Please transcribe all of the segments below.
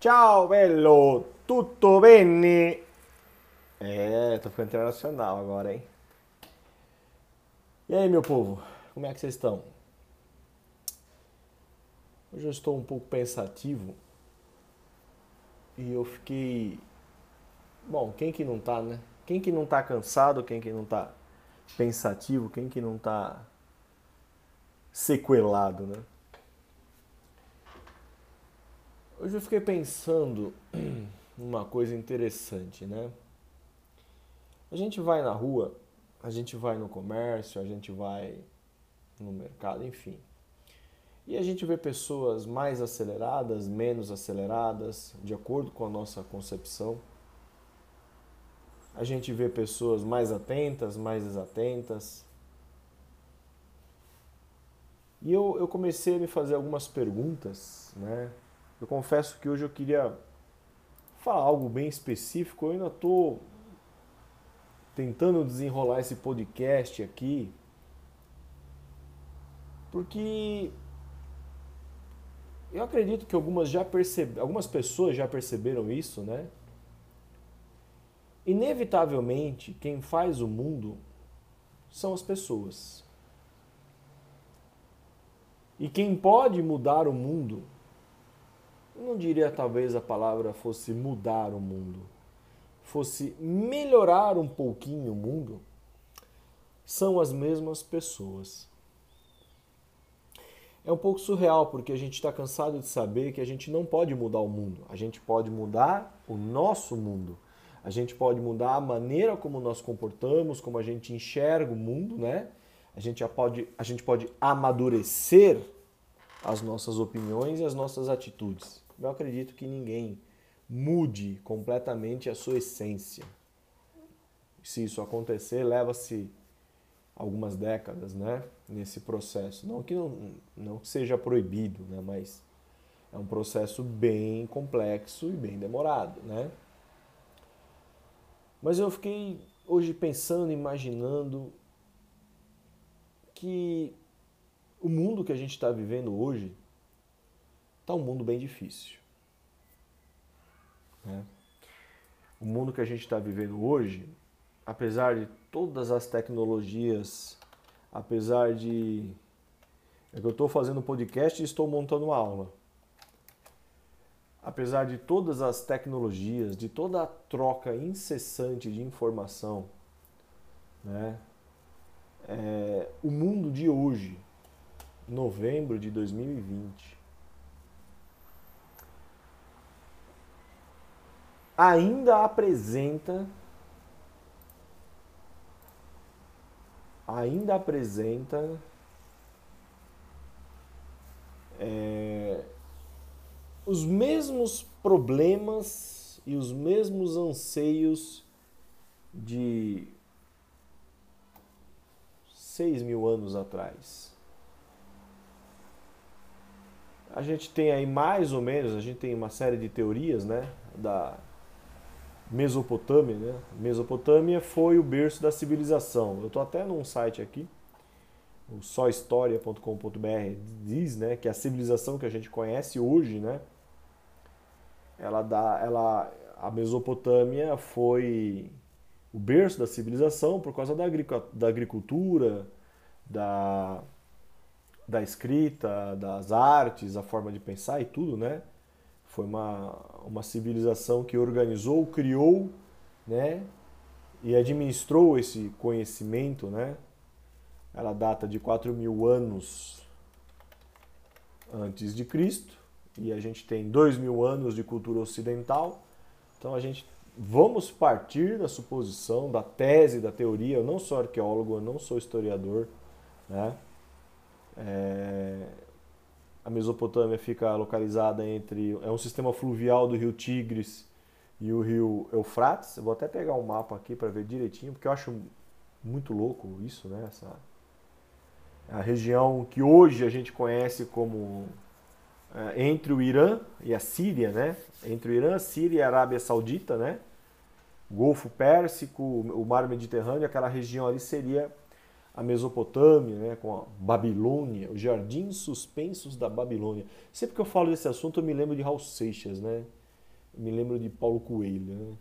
Ciao bello, tutto bene? É, tô ficando internacional agora, hein? E aí, meu povo, como é que vocês estão? Hoje eu estou um pouco pensativo e eu fiquei. Bom, quem que não tá, né? Quem que não tá cansado, quem que não tá pensativo, quem que não tá sequelado, né? Hoje eu fiquei pensando numa coisa interessante, né? A gente vai na rua, a gente vai no comércio, a gente vai no mercado, enfim. E a gente vê pessoas mais aceleradas, menos aceleradas, de acordo com a nossa concepção. A gente vê pessoas mais atentas, mais desatentas. E eu, eu comecei a me fazer algumas perguntas, né? Eu confesso que hoje eu queria falar algo bem específico. Eu ainda estou tentando desenrolar esse podcast aqui, porque eu acredito que algumas já percebe, algumas pessoas já perceberam isso, né? Inevitavelmente, quem faz o mundo são as pessoas. E quem pode mudar o mundo não diria talvez a palavra fosse mudar o mundo, fosse melhorar um pouquinho o mundo, são as mesmas pessoas. É um pouco surreal porque a gente está cansado de saber que a gente não pode mudar o mundo, a gente pode mudar o nosso mundo. A gente pode mudar a maneira como nós comportamos, como a gente enxerga o mundo, né? A gente pode, a gente pode amadurecer as nossas opiniões e as nossas atitudes eu acredito que ninguém mude completamente a sua essência. Se isso acontecer, leva-se algumas décadas, né, nesse processo. Não que não, não que seja proibido, né, mas é um processo bem complexo e bem demorado, né? Mas eu fiquei hoje pensando, imaginando que o mundo que a gente está vivendo hoje está um mundo bem difícil. Né? O mundo que a gente está vivendo hoje, apesar de todas as tecnologias, apesar de. É que eu estou fazendo podcast e estou montando uma aula. Apesar de todas as tecnologias, de toda a troca incessante de informação, né? É, o mundo de hoje, novembro de 2020, ainda apresenta ainda apresenta é, os mesmos problemas e os mesmos anseios de seis mil anos atrás. A gente tem aí mais ou menos, a gente tem uma série de teorias, né, da Mesopotâmia, né? Mesopotâmia foi o berço da civilização. Eu estou até num site aqui, o sóhistoria.com.br diz, né, que a civilização que a gente conhece hoje, né, ela dá, ela, a Mesopotâmia foi o berço da civilização por causa da, da agricultura, da, da escrita, das artes, a forma de pensar e tudo, né? Foi uma, uma civilização que organizou, criou, né? E administrou esse conhecimento, né? Ela data de 4 mil anos antes de Cristo e a gente tem 2 mil anos de cultura ocidental. Então a gente vamos partir da suposição, da tese, da teoria. Eu não sou arqueólogo, eu não sou historiador, né? É, a Mesopotâmia fica localizada entre. É um sistema fluvial do rio Tigres e o rio Eufrates. Eu vou até pegar um mapa aqui para ver direitinho, porque eu acho muito louco isso, né? Essa, a região que hoje a gente conhece como é, entre o Irã e a Síria, né? Entre o Irã, Síria e a Arábia Saudita, né? Golfo Pérsico, o Mar Mediterrâneo, aquela região ali seria a Mesopotâmia, né, com a Babilônia, os jardins suspensos da Babilônia. Sempre que eu falo desse assunto, eu me lembro de Raul Seixas, né? me lembro de Paulo Coelho. Né?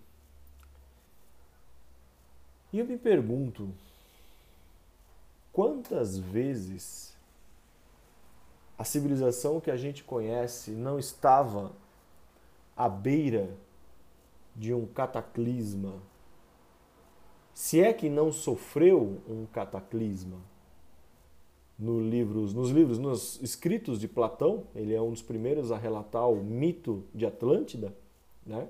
E eu me pergunto, quantas vezes a civilização que a gente conhece não estava à beira de um cataclisma? Se é que não sofreu um cataclisma? No livros, nos livros, nos escritos de Platão, ele é um dos primeiros a relatar o mito de Atlântida, né?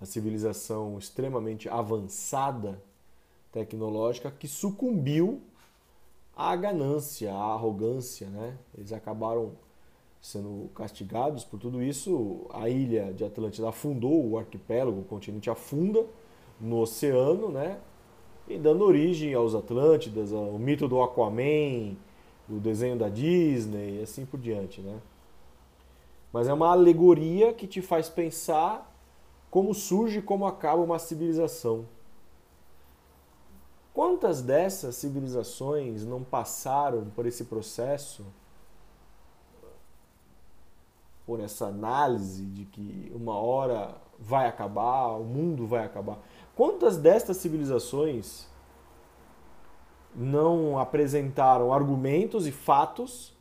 a civilização extremamente avançada tecnológica que sucumbiu à ganância, à arrogância, né? Eles acabaram sendo castigados por tudo isso. A ilha de Atlântida afundou, o arquipélago, o continente afunda no oceano, né? E dando origem aos Atlântidas, ao mito do Aquaman, o desenho da Disney e assim por diante, né? Mas é uma alegoria que te faz pensar como surge e como acaba uma civilização. Quantas dessas civilizações não passaram por esse processo, por essa análise de que uma hora vai acabar, o mundo vai acabar? Quantas destas civilizações não apresentaram argumentos e fatos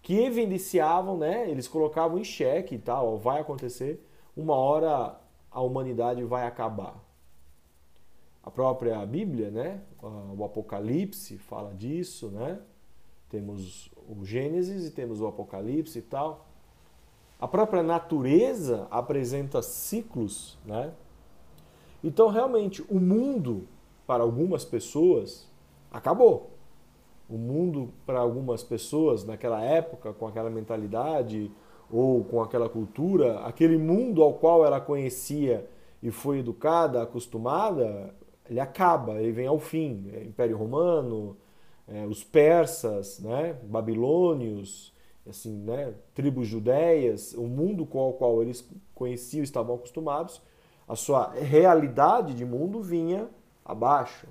que evidenciavam, né? Eles colocavam em xeque e tal, vai acontecer, uma hora a humanidade vai acabar. A própria Bíblia, né? o Apocalipse fala disso, né? Temos o Gênesis e temos o Apocalipse e tal. A própria natureza apresenta ciclos, né? Então, realmente, o mundo, para algumas pessoas, acabou. O mundo, para algumas pessoas, naquela época, com aquela mentalidade ou com aquela cultura, aquele mundo ao qual ela conhecia e foi educada, acostumada, ele acaba, ele vem ao fim. É, Império Romano, é, os persas, né, babilônios, assim, né, tribos judeias, o mundo com o qual eles conheciam, estavam acostumados, a sua realidade de mundo vinha abaixo.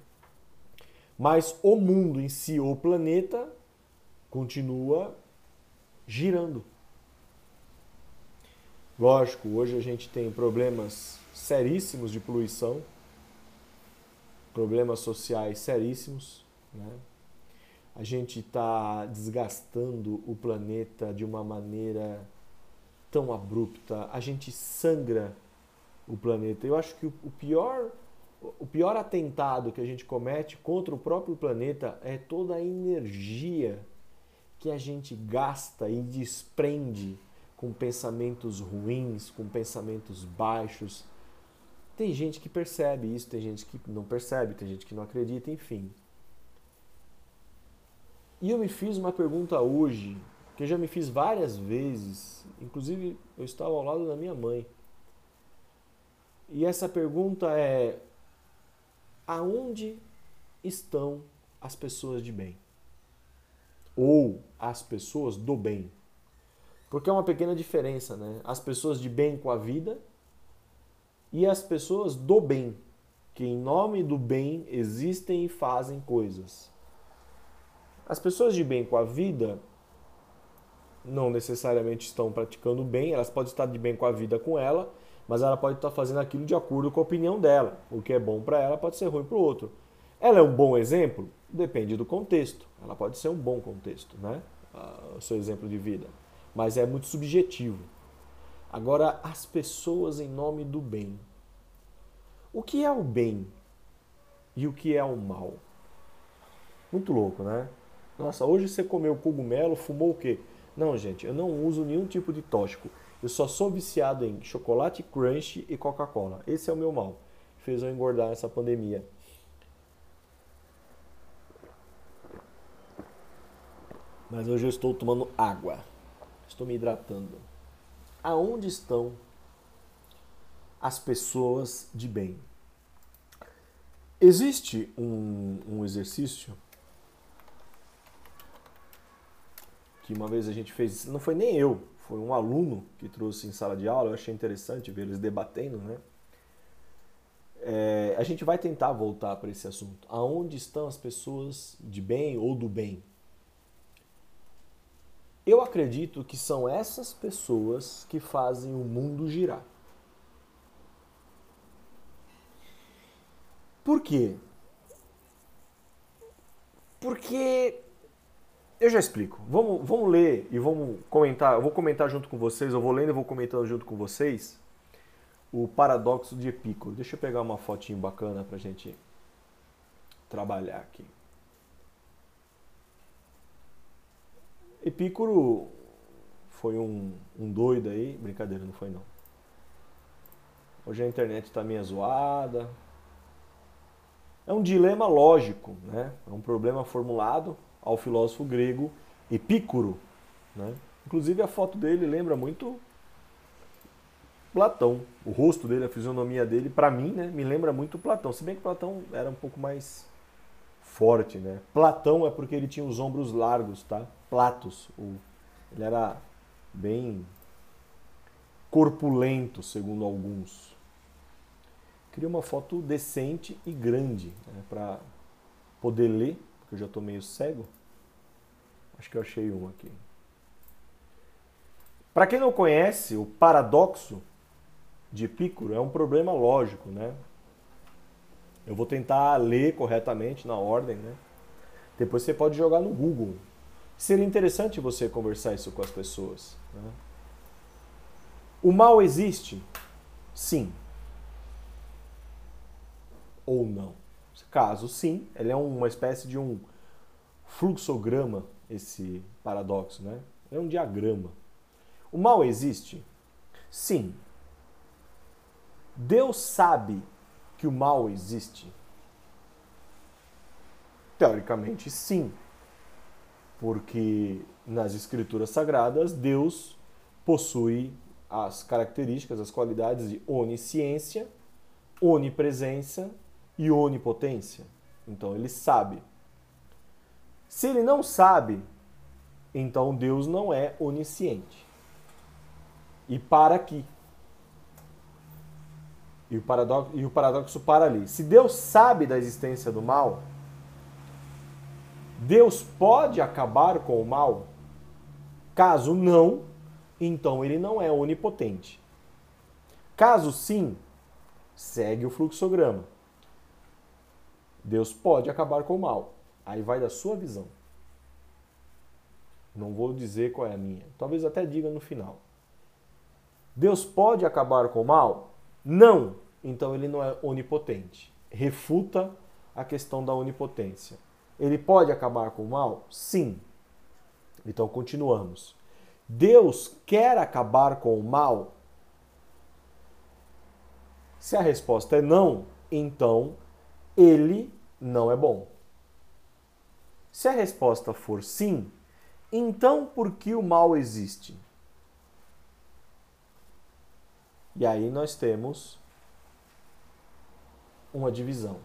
Mas o mundo em si, o planeta, continua girando. Lógico, hoje a gente tem problemas seríssimos de poluição, problemas sociais seríssimos. Né? A gente está desgastando o planeta de uma maneira tão abrupta, a gente sangra o planeta. Eu acho que o pior, o pior atentado que a gente comete contra o próprio planeta é toda a energia que a gente gasta e desprende com pensamentos ruins, com pensamentos baixos, tem gente que percebe isso, tem gente que não percebe, tem gente que não acredita, enfim. E eu me fiz uma pergunta hoje, que eu já me fiz várias vezes, inclusive eu estava ao lado da minha mãe. E essa pergunta é: aonde estão as pessoas de bem? Ou as pessoas do bem? Porque é uma pequena diferença, né? As pessoas de bem com a vida e as pessoas do bem, que em nome do bem existem e fazem coisas. As pessoas de bem com a vida não necessariamente estão praticando bem, elas podem estar de bem com a vida com ela, mas ela pode estar fazendo aquilo de acordo com a opinião dela. O que é bom para ela pode ser ruim para o outro. Ela é um bom exemplo? Depende do contexto. Ela pode ser um bom contexto, né? O seu exemplo de vida. Mas é muito subjetivo. Agora, as pessoas em nome do bem. O que é o bem e o que é o mal? Muito louco, né? Nossa, hoje você comeu cogumelo, fumou o quê? Não, gente, eu não uso nenhum tipo de tóxico. Eu só sou viciado em chocolate crunch e Coca-Cola. Esse é o meu mal. Fez eu engordar nessa pandemia. Mas hoje eu estou tomando água. Estou me hidratando aonde estão as pessoas de bem. Existe um, um exercício que uma vez a gente fez, não foi nem eu, foi um aluno que trouxe em sala de aula, eu achei interessante ver eles debatendo, né? É, a gente vai tentar voltar para esse assunto. Aonde estão as pessoas de bem ou do bem? Eu acredito que são essas pessoas que fazem o mundo girar. Por quê? Porque eu já explico. Vamos, vamos ler e vamos comentar. Eu vou comentar junto com vocês. Eu vou lendo e vou comentando junto com vocês o paradoxo de Epicuro. Deixa eu pegar uma fotinho bacana para gente trabalhar aqui. Epicuro foi um, um doido aí. Brincadeira, não foi não. Hoje a internet está meio zoada. É um dilema lógico, né? É um problema formulado ao filósofo grego Epicuro. Né? Inclusive a foto dele lembra muito Platão. O rosto dele, a fisionomia dele, para mim, né, me lembra muito Platão. Se bem que Platão era um pouco mais forte, né? Platão é porque ele tinha os ombros largos, tá? Platos. O, ele era bem corpulento, segundo alguns. Queria uma foto decente e grande né, para poder ler, porque eu já estou meio cego. Acho que eu achei um aqui. Para quem não conhece, o paradoxo de Epicuro é um problema lógico, né? Eu vou tentar ler corretamente na ordem, né? Depois você pode jogar no Google. Seria interessante você conversar isso com as pessoas. Né? O mal existe? Sim. Ou não? Caso sim, ele é uma espécie de um fluxograma esse paradoxo, né? É um diagrama. O mal existe? Sim. Deus sabe que o mal existe? Teoricamente, sim. Porque nas escrituras sagradas, Deus possui as características, as qualidades de onisciência, onipresença e onipotência. Então ele sabe se ele não sabe, então Deus não é onisciente. E para aqui. E o, paradoxo, e o paradoxo para ali. Se Deus sabe da existência do mal, Deus pode acabar com o mal? Caso não, então ele não é onipotente. Caso sim, segue o fluxograma. Deus pode acabar com o mal. Aí vai da sua visão. Não vou dizer qual é a minha. Talvez até diga no final. Deus pode acabar com o mal? Não. Então ele não é onipotente. Refuta a questão da onipotência. Ele pode acabar com o mal? Sim. Então continuamos. Deus quer acabar com o mal? Se a resposta é não, então ele não é bom. Se a resposta for sim, então por que o mal existe? E aí nós temos uma divisão.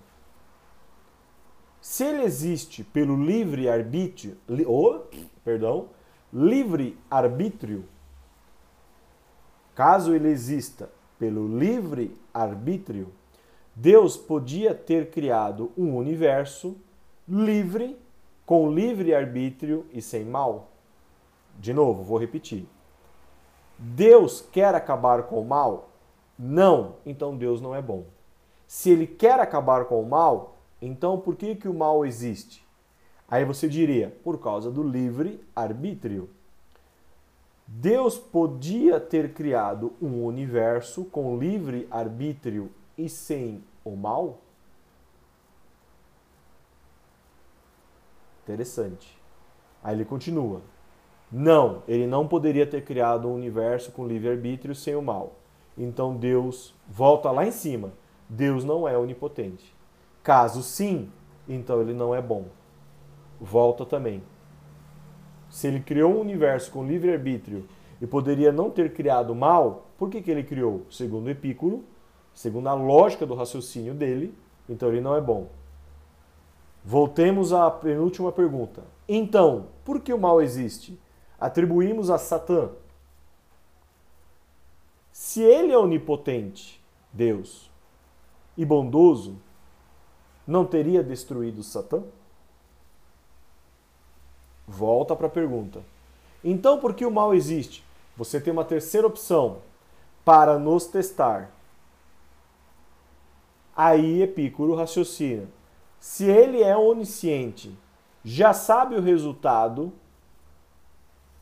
Se ele existe pelo livre arbítrio, li, perdão, livre arbítrio, caso ele exista pelo livre arbítrio, Deus podia ter criado um universo livre com livre arbítrio e sem mal? De novo, vou repetir. Deus quer acabar com o mal? Não, então Deus não é bom. Se ele quer acabar com o mal, então por que, que o mal existe? Aí você diria, por causa do livre arbítrio. Deus podia ter criado um universo com livre arbítrio e sem o mal? Interessante. Aí ele continua. Não, ele não poderia ter criado um universo com livre-arbítrio sem o mal. Então Deus volta lá em cima. Deus não é onipotente. Caso sim, então ele não é bom. Volta também. Se ele criou um universo com livre-arbítrio e poderia não ter criado mal, por que, que ele criou? Segundo Epicuro, segundo a lógica do raciocínio dele, então ele não é bom. Voltemos à penúltima pergunta. Então, por que o mal existe? Atribuímos a Satã. Se ele é onipotente, Deus, e bondoso, não teria destruído Satã? Volta para a pergunta. Então, por que o mal existe? Você tem uma terceira opção para nos testar. Aí Epicuro raciocina. Se ele é onisciente, já sabe o resultado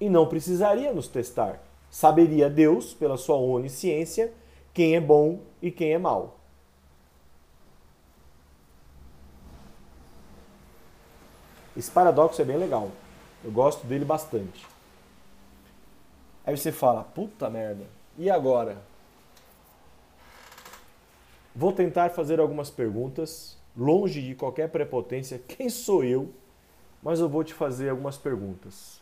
e não precisaria nos testar. Saberia Deus, pela sua onisciência, quem é bom e quem é mau. Esse paradoxo é bem legal. Eu gosto dele bastante. Aí você fala, puta merda, e agora? Vou tentar fazer algumas perguntas, longe de qualquer prepotência. Quem sou eu? Mas eu vou te fazer algumas perguntas.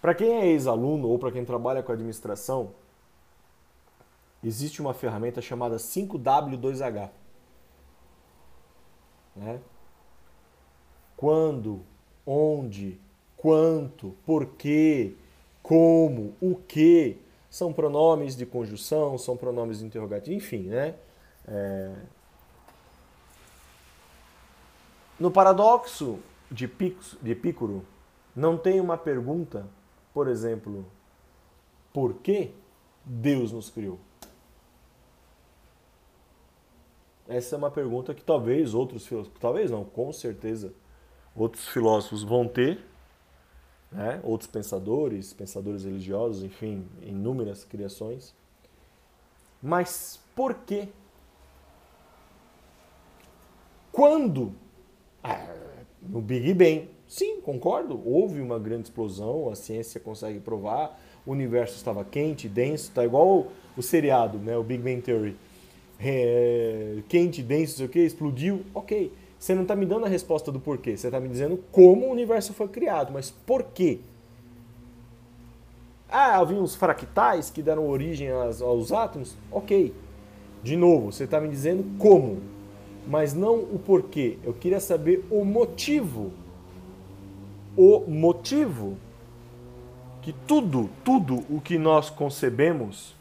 Para quem é ex-aluno ou para quem trabalha com administração, existe uma ferramenta chamada 5W2H. Né? quando, onde, quanto, porquê, como, o que, são pronomes de conjunção, são pronomes de interrogativo, enfim, né? É... No paradoxo de, de Epicuro, não tem uma pergunta, por exemplo, por que Deus nos criou? Essa é uma pergunta que talvez outros filósofos, talvez não, com certeza, outros filósofos vão ter, né? outros pensadores, pensadores religiosos, enfim, inúmeras criações. Mas por quê? Quando? Ah, no Big Bang. Sim, concordo. Houve uma grande explosão, a ciência consegue provar. O universo estava quente, denso, está igual o seriado, né? o Big Bang Theory. É, quente, denso, sei o que, explodiu. Ok. Você não está me dando a resposta do porquê, você está me dizendo como o universo foi criado, mas por quê? Ah, havia uns fractais que deram origem aos, aos átomos? Ok. De novo, você está me dizendo como, mas não o porquê. Eu queria saber o motivo. O motivo que tudo, tudo o que nós concebemos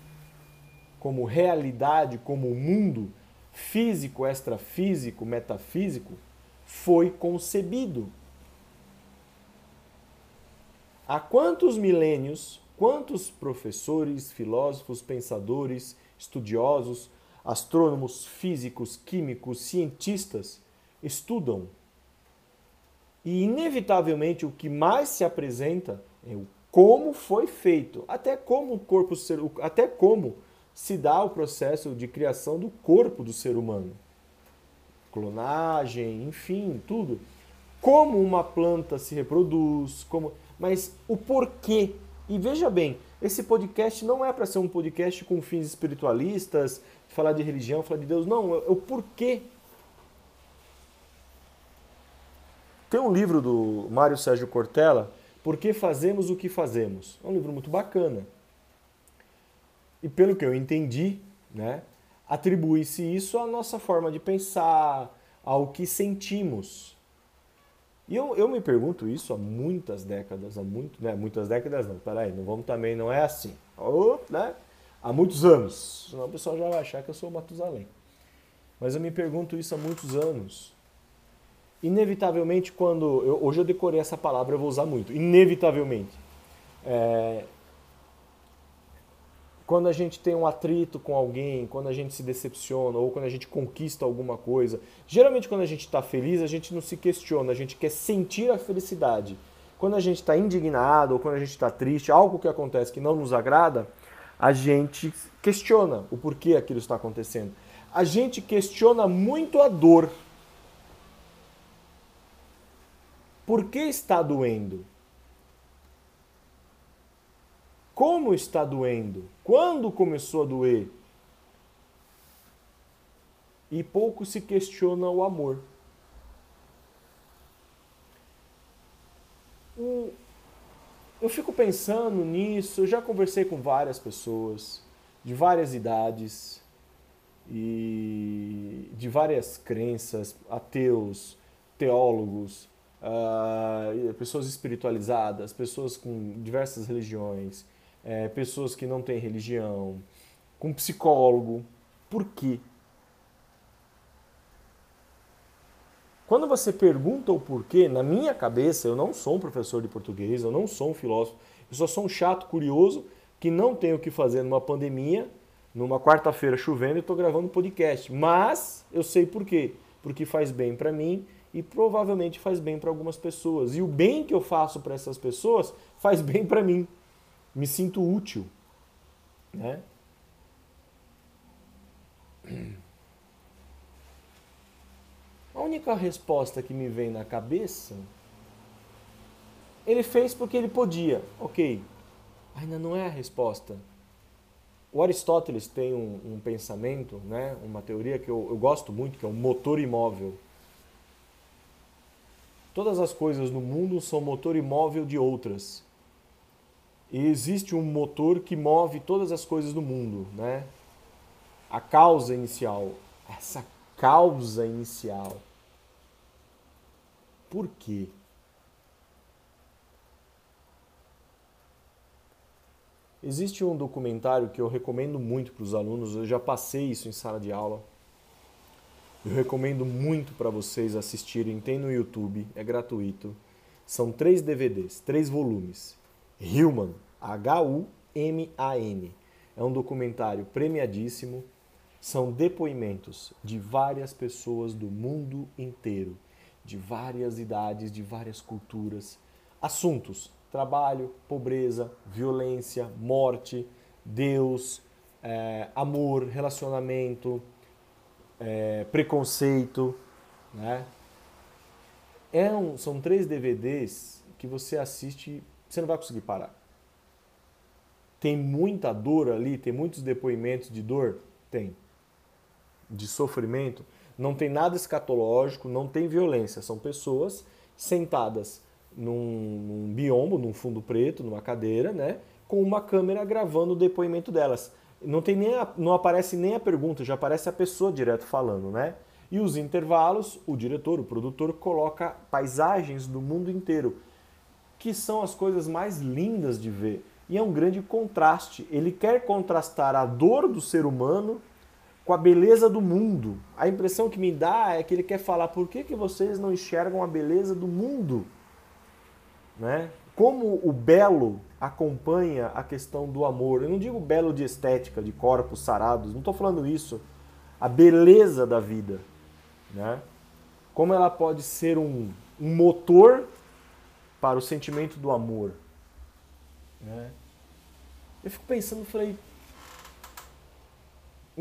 como realidade, como mundo, físico, extrafísico, metafísico, foi concebido. Há quantos milênios, quantos professores, filósofos, pensadores, estudiosos, astrônomos, físicos, químicos, cientistas estudam? E inevitavelmente o que mais se apresenta é o como foi feito, até como o corpo ser, até como se dá o processo de criação do corpo do ser humano. Clonagem, enfim, tudo. Como uma planta se reproduz, como, mas o porquê. E veja bem, esse podcast não é para ser um podcast com fins espiritualistas, falar de religião, falar de Deus, não, é o porquê. Tem um livro do Mário Sérgio Cortella, Por que fazemos o que fazemos? É um livro muito bacana. E pelo que eu entendi, né, atribui-se isso à nossa forma de pensar, ao que sentimos. E eu, eu me pergunto isso há muitas décadas, há muito, né, muitas décadas não, peraí, não vamos também, não é assim. Oh, né? Há muitos anos, senão o pessoal já vai achar que eu sou o Matusalém. Mas eu me pergunto isso há muitos anos. Inevitavelmente, quando. Eu, hoje eu decorei essa palavra, eu vou usar muito. Inevitavelmente. É, quando a gente tem um atrito com alguém, quando a gente se decepciona ou quando a gente conquista alguma coisa, geralmente quando a gente está feliz, a gente não se questiona, a gente quer sentir a felicidade. Quando a gente está indignado ou quando a gente está triste, algo que acontece que não nos agrada, a gente questiona o porquê aquilo está acontecendo. A gente questiona muito a dor. Por que está doendo? Como está doendo? Quando começou a doer? E pouco se questiona o amor. Eu fico pensando nisso, eu já conversei com várias pessoas de várias idades e de várias crenças, ateus, teólogos, uh, pessoas espiritualizadas, pessoas com diversas religiões, é, pessoas que não têm religião, com psicólogo. Por quê? Quando você pergunta o porquê, na minha cabeça, eu não sou um professor de português, eu não sou um filósofo, eu só sou um chato curioso que não tem o que fazer numa pandemia, numa quarta-feira chovendo e estou gravando podcast. Mas eu sei por quê. Porque faz bem para mim e provavelmente faz bem para algumas pessoas. E o bem que eu faço para essas pessoas faz bem para mim. Me sinto útil. Né? A única resposta que me vem na cabeça, ele fez porque ele podia. Ok, ainda não é a resposta. O Aristóteles tem um, um pensamento, né, uma teoria que eu, eu gosto muito, que é o motor imóvel. Todas as coisas no mundo são motor imóvel de outras. E existe um motor que move todas as coisas do mundo, né? A causa inicial. Essa causa inicial. Por quê? Existe um documentário que eu recomendo muito para os alunos, eu já passei isso em sala de aula. Eu recomendo muito para vocês assistirem, tem no YouTube, é gratuito. São três DVDs, três volumes. Human, H-U-M-A-N. É um documentário premiadíssimo. São depoimentos de várias pessoas do mundo inteiro, de várias idades, de várias culturas. Assuntos: trabalho, pobreza, violência, morte, Deus, é, amor, relacionamento, é, preconceito. Né? É um, são três DVDs que você assiste, você não vai conseguir parar. Tem muita dor ali, tem muitos depoimentos de dor? Tem. De sofrimento? Não tem nada escatológico, não tem violência. São pessoas sentadas num, num biombo, num fundo preto, numa cadeira, né? Com uma câmera gravando o depoimento delas. Não, tem nem a, não aparece nem a pergunta, já aparece a pessoa direto falando, né? E os intervalos, o diretor, o produtor, coloca paisagens do mundo inteiro, que são as coisas mais lindas de ver. E é um grande contraste. Ele quer contrastar a dor do ser humano com a beleza do mundo. A impressão que me dá é que ele quer falar por que, que vocês não enxergam a beleza do mundo? Né? Como o belo acompanha a questão do amor. Eu não digo belo de estética, de corpos sarados, não estou falando isso. A beleza da vida. Né? Como ela pode ser um, um motor para o sentimento do amor. Né? Eu fico pensando, falei,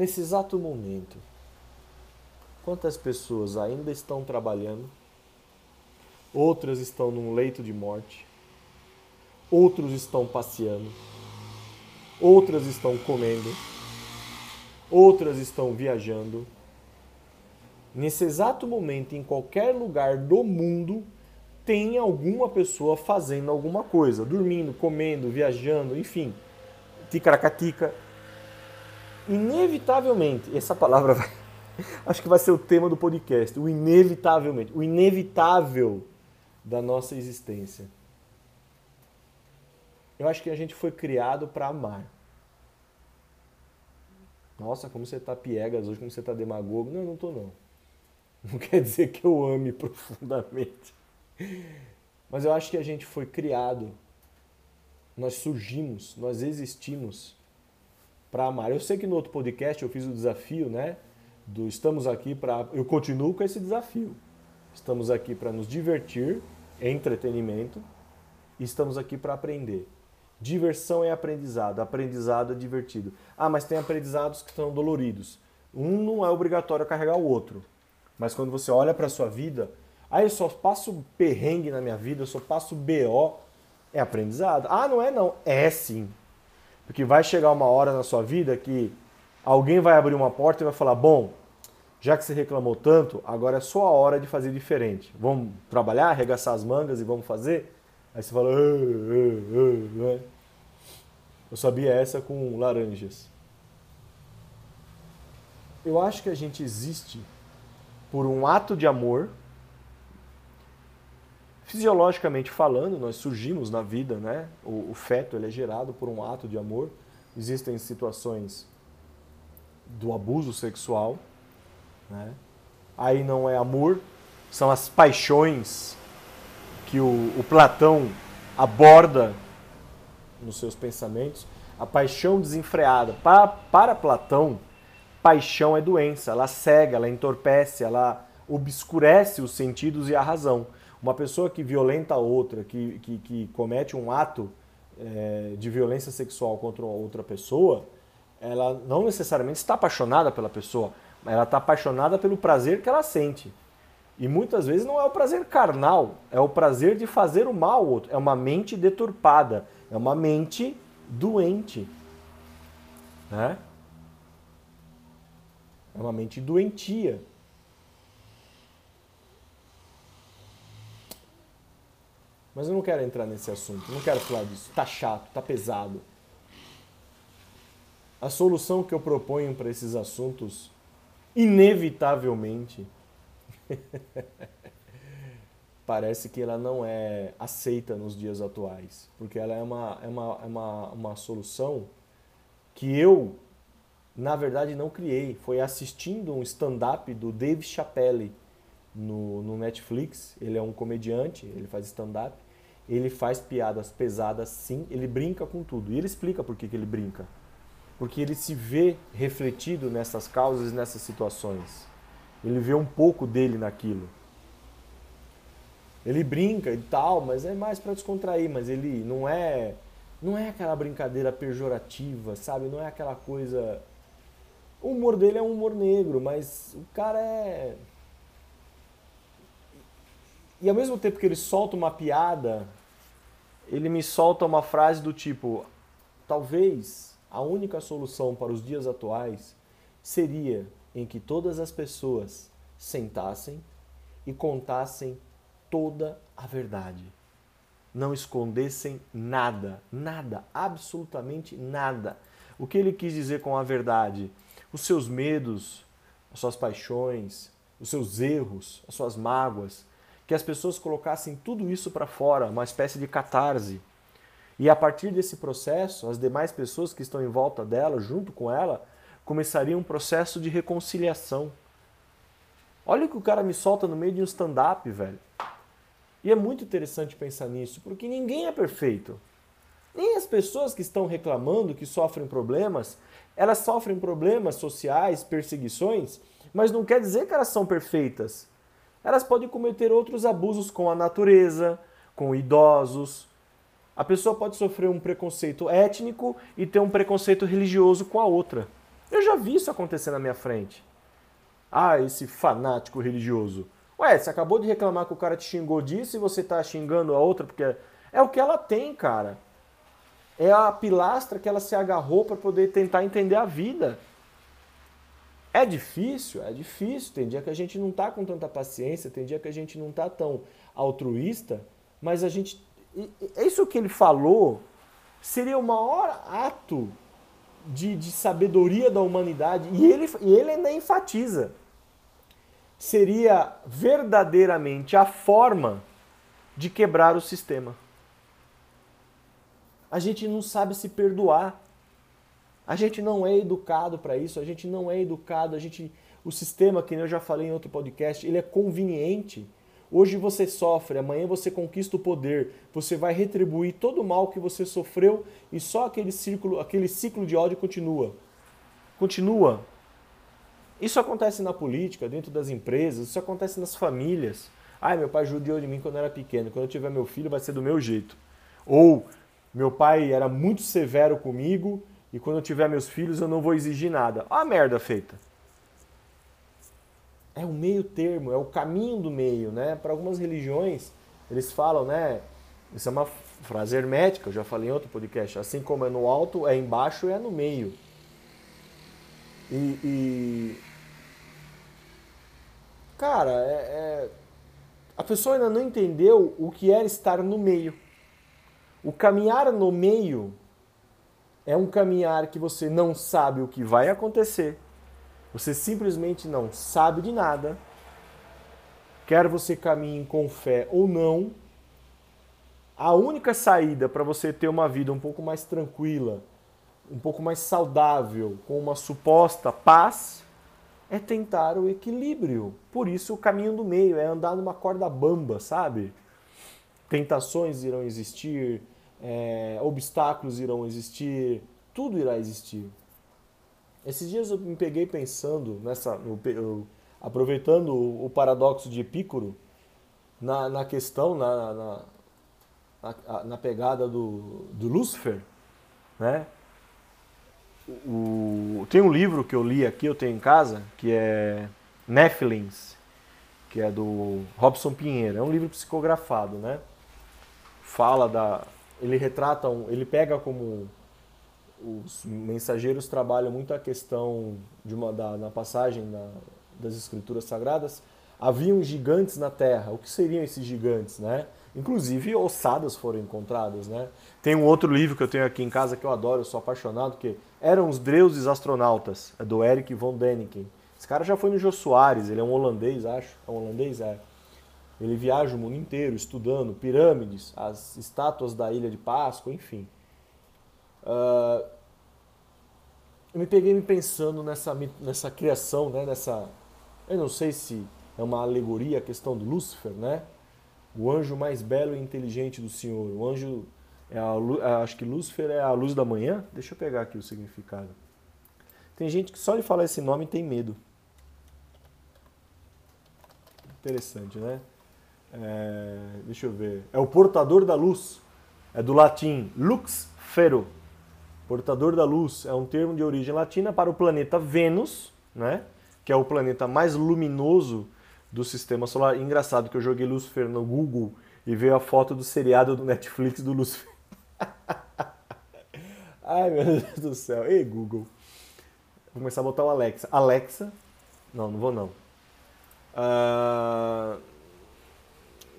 nesse exato momento, quantas pessoas ainda estão trabalhando, outras estão num leito de morte, outros estão passeando, outras estão comendo, outras estão viajando. Nesse exato momento, em qualquer lugar do mundo, tem alguma pessoa fazendo alguma coisa, dormindo, comendo, viajando, enfim. Ticaracatica. Inevitavelmente, essa palavra vai, acho que vai ser o tema do podcast, o inevitavelmente, o inevitável da nossa existência. Eu acho que a gente foi criado para amar. Nossa, como você está piegas hoje, como você está demagogo. Não, não estou não. Não quer dizer que eu ame profundamente. Mas eu acho que a gente foi criado nós surgimos, nós existimos para amar. Eu sei que no outro podcast eu fiz o desafio, né? Do estamos aqui para. Eu continuo com esse desafio. Estamos aqui para nos divertir, entretenimento, e estamos aqui para aprender. Diversão é aprendizado, aprendizado é divertido. Ah, mas tem aprendizados que estão doloridos. Um não é obrigatório carregar o outro. Mas quando você olha para a sua vida, ah, eu só passo perrengue na minha vida, eu só passo BO é aprendizado. Ah, não é não. É sim. Porque vai chegar uma hora na sua vida que alguém vai abrir uma porta e vai falar: bom, já que você reclamou tanto, agora é só a hora de fazer diferente. Vamos trabalhar, arregaçar as mangas e vamos fazer? Aí você fala: ah, ah, ah, eu sabia essa com laranjas. Eu acho que a gente existe por um ato de amor Fisiologicamente falando, nós surgimos na vida, né? O, o feto ele é gerado por um ato de amor. Existem situações do abuso sexual, né? Aí não é amor, são as paixões que o, o Platão aborda nos seus pensamentos, a paixão desenfreada. Para, para Platão, paixão é doença, ela cega, ela entorpece, ela obscurece os sentidos e a razão. Uma pessoa que violenta a outra, que, que, que comete um ato é, de violência sexual contra outra pessoa, ela não necessariamente está apaixonada pela pessoa, ela está apaixonada pelo prazer que ela sente. E muitas vezes não é o prazer carnal, é o prazer de fazer o mal ao outro. É uma mente deturpada, é uma mente doente. Né? É uma mente doentia. Mas eu não quero entrar nesse assunto, não quero falar disso. Tá chato, tá pesado. A solução que eu proponho para esses assuntos, inevitavelmente, parece que ela não é aceita nos dias atuais. Porque ela é uma, é uma, é uma, uma solução que eu, na verdade, não criei. Foi assistindo um stand-up do Dave Chappelle no, no Netflix. Ele é um comediante, ele faz stand-up. Ele faz piadas pesadas, sim, ele brinca com tudo. E ele explica por que, que ele brinca. Porque ele se vê refletido nessas causas nessas situações. Ele vê um pouco dele naquilo. Ele brinca e tal, mas é mais para descontrair, mas ele não é não é aquela brincadeira pejorativa, sabe? Não é aquela coisa o humor dele é um humor negro, mas o cara é e ao mesmo tempo que ele solta uma piada, ele me solta uma frase do tipo: talvez a única solução para os dias atuais seria em que todas as pessoas sentassem e contassem toda a verdade. Não escondessem nada, nada, absolutamente nada. O que ele quis dizer com a verdade? Os seus medos, as suas paixões, os seus erros, as suas mágoas, que as pessoas colocassem tudo isso para fora, uma espécie de catarse. E a partir desse processo, as demais pessoas que estão em volta dela, junto com ela, começariam um processo de reconciliação. Olha o que o cara me solta no meio de um stand-up, velho. E é muito interessante pensar nisso, porque ninguém é perfeito. Nem as pessoas que estão reclamando, que sofrem problemas, elas sofrem problemas sociais, perseguições, mas não quer dizer que elas são perfeitas elas podem cometer outros abusos com a natureza, com idosos. A pessoa pode sofrer um preconceito étnico e ter um preconceito religioso com a outra. Eu já vi isso acontecer na minha frente. Ah, esse fanático religioso. Ué, você acabou de reclamar que o cara te xingou disso e você tá xingando a outra porque é o que ela tem, cara. É a pilastra que ela se agarrou para poder tentar entender a vida. É difícil? É difícil. Tem dia que a gente não está com tanta paciência, tem dia que a gente não está tão altruísta, mas a gente. Isso que ele falou seria o maior ato de, de sabedoria da humanidade, e ele, e ele ainda enfatiza. Seria verdadeiramente a forma de quebrar o sistema. A gente não sabe se perdoar. A gente não é educado para isso, a gente não é educado, a gente o sistema que eu já falei em outro podcast, ele é conveniente. Hoje você sofre, amanhã você conquista o poder, você vai retribuir todo o mal que você sofreu e só aquele círculo, aquele ciclo de ódio continua. Continua. Isso acontece na política, dentro das empresas, isso acontece nas famílias. Ai, meu pai judiou de mim quando eu era pequeno, quando eu tiver meu filho vai ser do meu jeito. Ou meu pai era muito severo comigo e quando eu tiver meus filhos eu não vou exigir nada. Olha a merda feita. É o meio termo, é o caminho do meio, né? Para algumas religiões, eles falam, né? Isso é uma frase hermética, eu já falei em outro podcast. Assim como é no alto, é embaixo e é no meio. E. e... Cara, é, é... a pessoa ainda não entendeu o que é estar no meio. O caminhar no meio é um caminhar que você não sabe o que vai acontecer, você simplesmente não sabe de nada, quer você caminhe com fé ou não, a única saída para você ter uma vida um pouco mais tranquila, um pouco mais saudável, com uma suposta paz, é tentar o equilíbrio. Por isso o caminho do meio é andar numa corda bamba, sabe? Tentações irão existir, é, obstáculos irão existir, tudo irá existir. Esses dias eu me peguei pensando nessa, no, aproveitando o, o, paradoxo de Epicuro na, na questão, na, na, na, na pegada do, do Lúcifer, né? O, tem um livro que eu li aqui, eu tenho em casa, que é Nephilims, que é do Robson Pinheiro. É um livro psicografado, né? Fala da, ele retrata, um, ele pega como os mensageiros trabalham muito a questão de uma da, na passagem da, das escrituras sagradas. Haviam gigantes na Terra. O que seriam esses gigantes, né? Inclusive ossadas foram encontradas, né? Tem um outro livro que eu tenho aqui em casa que eu adoro, eu sou apaixonado, que eram os deuses astronautas, é do Eric von Däniken. Esse cara já foi no Jô Soares, ele é um holandês, acho. É um holandês, é. Ele viaja o mundo inteiro estudando pirâmides, as estátuas da Ilha de Páscoa, enfim. Uh, eu me peguei me pensando nessa, nessa criação, né, nessa, eu não sei se é uma alegoria a questão do Lúcifer, né? O anjo mais belo e inteligente do Senhor. O anjo, é a, acho que Lúcifer é a luz da manhã. Deixa eu pegar aqui o significado. Tem gente que só de falar esse nome tem medo. Interessante, né? É, deixa eu ver. É o portador da luz. É do latim lux fero. Portador da luz é um termo de origem latina para o planeta Vênus, né? Que é o planeta mais luminoso do sistema solar. Engraçado que eu joguei Lúcifer no Google e veio a foto do seriado do Netflix do Lúcifer. Ai, meu Deus do céu. Ei, Google. Vou começar a botar o Alexa. Alexa. Não, não vou não. Uh,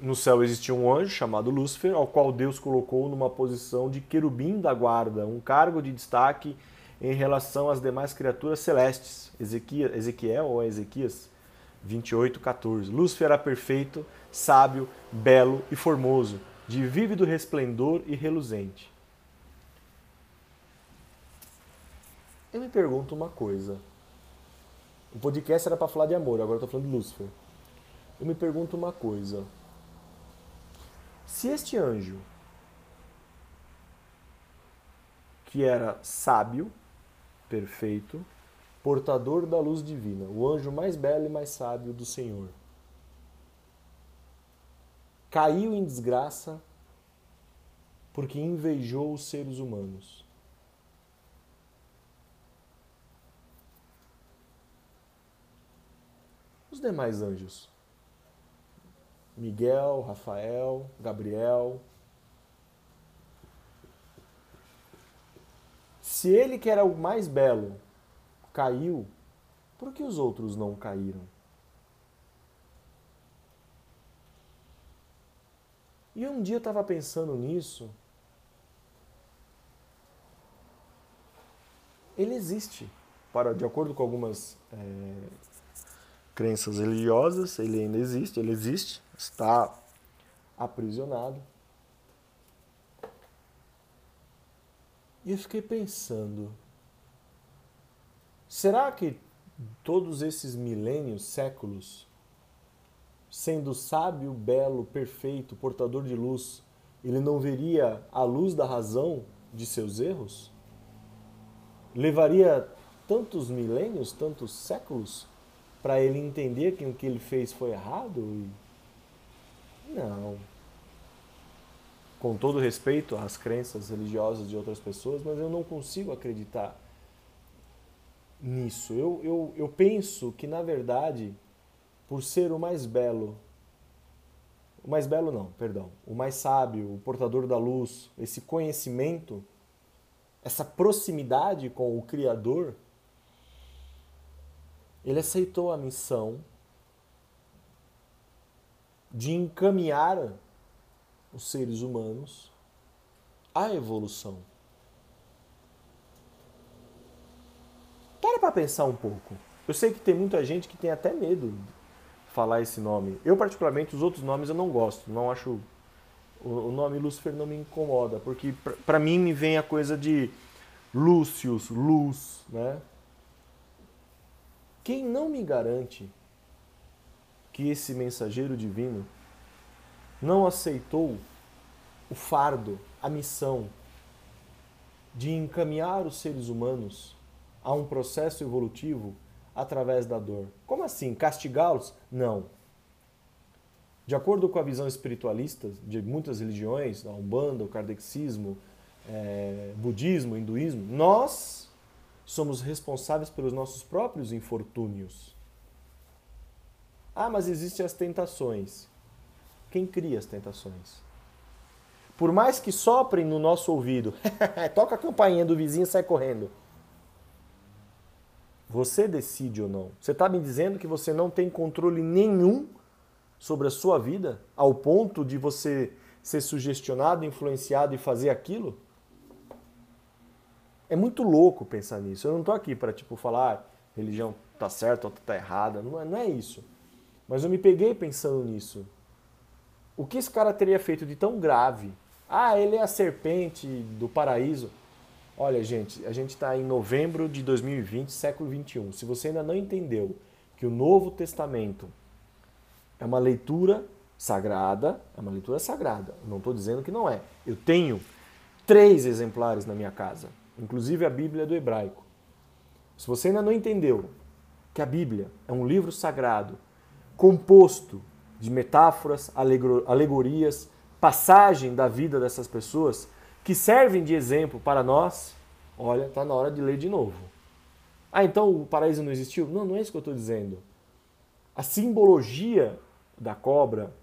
no céu existia um anjo chamado Lúcifer, ao qual Deus colocou numa posição de querubim da guarda, um cargo de destaque em relação às demais criaturas celestes. Ezequiel, Ezequiel ou Ezequias 28, 14. Lúcifer era perfeito, sábio, belo e formoso, de vívido resplendor e reluzente. Eu me pergunto uma coisa. O podcast era para falar de amor, agora estou falando de Lúcifer. Eu me pergunto uma coisa. Se este anjo, que era sábio, perfeito, portador da luz divina, o anjo mais belo e mais sábio do Senhor, caiu em desgraça porque invejou os seres humanos. Os demais anjos Miguel, Rafael, Gabriel. Se ele, que era o mais belo, caiu, por que os outros não caíram? E um dia eu estava pensando nisso. Ele existe, para de acordo com algumas é, crenças religiosas, ele ainda existe, ele existe está aprisionado. E eu fiquei pensando: será que todos esses milênios, séculos, sendo sábio, belo, perfeito, portador de luz, ele não veria a luz da razão de seus erros? Levaria tantos milênios, tantos séculos, para ele entender que o que ele fez foi errado não. Com todo respeito às crenças religiosas de outras pessoas, mas eu não consigo acreditar nisso. Eu, eu, eu penso que, na verdade, por ser o mais belo, o mais belo não, perdão, o mais sábio, o portador da luz, esse conhecimento, essa proximidade com o Criador, ele aceitou a missão de encaminhar os seres humanos à evolução. Para para pensar um pouco. Eu sei que tem muita gente que tem até medo de falar esse nome. Eu, particularmente, os outros nomes eu não gosto. Não acho. O nome Lúcifer não me incomoda, porque para mim me vem a coisa de Lúcius, luz, né? Quem não me garante que esse mensageiro divino não aceitou o fardo a missão de encaminhar os seres humanos a um processo evolutivo através da dor. Como assim? Castigá-los? Não. De acordo com a visão espiritualista de muitas religiões, a Umbanda, o Kardexismo, é, budismo, hinduísmo, nós somos responsáveis pelos nossos próprios infortúnios. Ah, mas existem as tentações. Quem cria as tentações? Por mais que soprem no nosso ouvido, toca a campainha do vizinho e sai correndo. Você decide ou não. Você está me dizendo que você não tem controle nenhum sobre a sua vida, ao ponto de você ser sugestionado, influenciado e fazer aquilo? É muito louco pensar nisso. Eu não estou aqui para tipo falar ah, religião tá certa ou tá errada. Não é, não é isso. Mas eu me peguei pensando nisso. O que esse cara teria feito de tão grave? Ah, ele é a serpente do paraíso. Olha, gente, a gente está em novembro de 2020, século 21. Se você ainda não entendeu que o Novo Testamento é uma leitura sagrada, é uma leitura sagrada. Não estou dizendo que não é. Eu tenho três exemplares na minha casa inclusive a Bíblia do hebraico. Se você ainda não entendeu que a Bíblia é um livro sagrado composto de metáforas, alegorias, passagem da vida dessas pessoas que servem de exemplo para nós, olha, está na hora de ler de novo. Ah, então o paraíso não existiu? Não, não é isso que eu estou dizendo. A simbologia da cobra,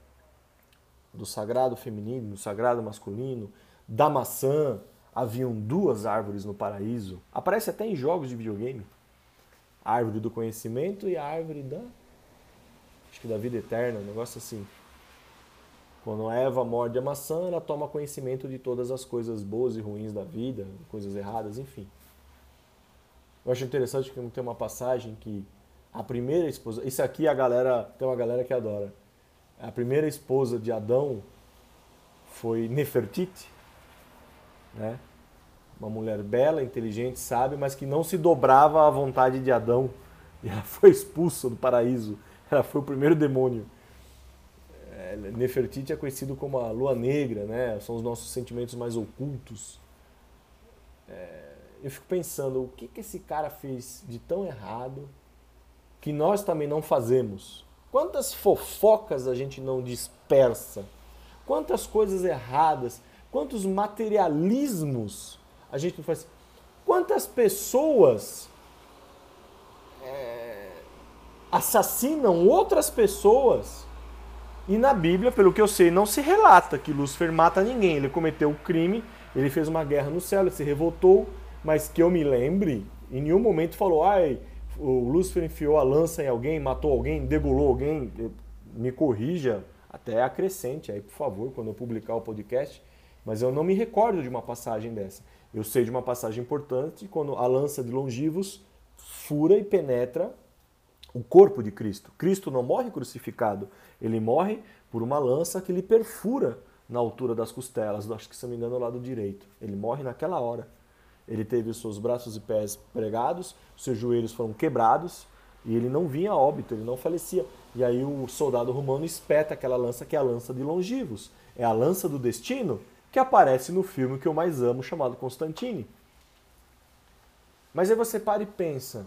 do sagrado feminino, do sagrado masculino, da maçã, haviam duas árvores no paraíso. Aparece até em jogos de videogame. A árvore do conhecimento e a árvore da acho que da vida eterna, um negócio assim. Quando Eva morde a maçã, ela toma conhecimento de todas as coisas boas e ruins da vida, coisas erradas, enfim. Eu acho interessante que tem uma passagem que a primeira esposa, isso aqui a galera, tem uma galera que adora. A primeira esposa de Adão foi Nefertiti, né? Uma mulher bela, inteligente, sábia, mas que não se dobrava à vontade de Adão. E ela foi expulsa do paraíso. Ela foi o primeiro demônio. É, Nefertiti é conhecido como a lua negra, né? São os nossos sentimentos mais ocultos. É, eu fico pensando, o que, que esse cara fez de tão errado que nós também não fazemos? Quantas fofocas a gente não dispersa? Quantas coisas erradas? Quantos materialismos a gente não faz. Quantas pessoas é, assassinam outras pessoas? E na Bíblia, pelo que eu sei, não se relata que Lúcifer mata ninguém. Ele cometeu o um crime, ele fez uma guerra no céu, ele se revoltou, mas que eu me lembre, em nenhum momento falou, ai, o Lúcifer enfiou a lança em alguém, matou alguém, degolou alguém. Me corrija, até acrescente aí, por favor, quando eu publicar o podcast. Mas eu não me recordo de uma passagem dessa. Eu sei de uma passagem importante quando a lança de longivos fura e penetra o corpo de Cristo. Cristo não morre crucificado, ele morre por uma lança que lhe perfura na altura das costelas, acho que se não me engano é o lado direito. Ele morre naquela hora. Ele teve os seus braços e pés pregados, os seus joelhos foram quebrados e ele não vinha a óbito, ele não falecia. E aí o soldado romano espeta aquela lança que é a lança de longivos. É a lança do destino que aparece no filme que eu mais amo, chamado Constantine. Mas aí você para e pensa,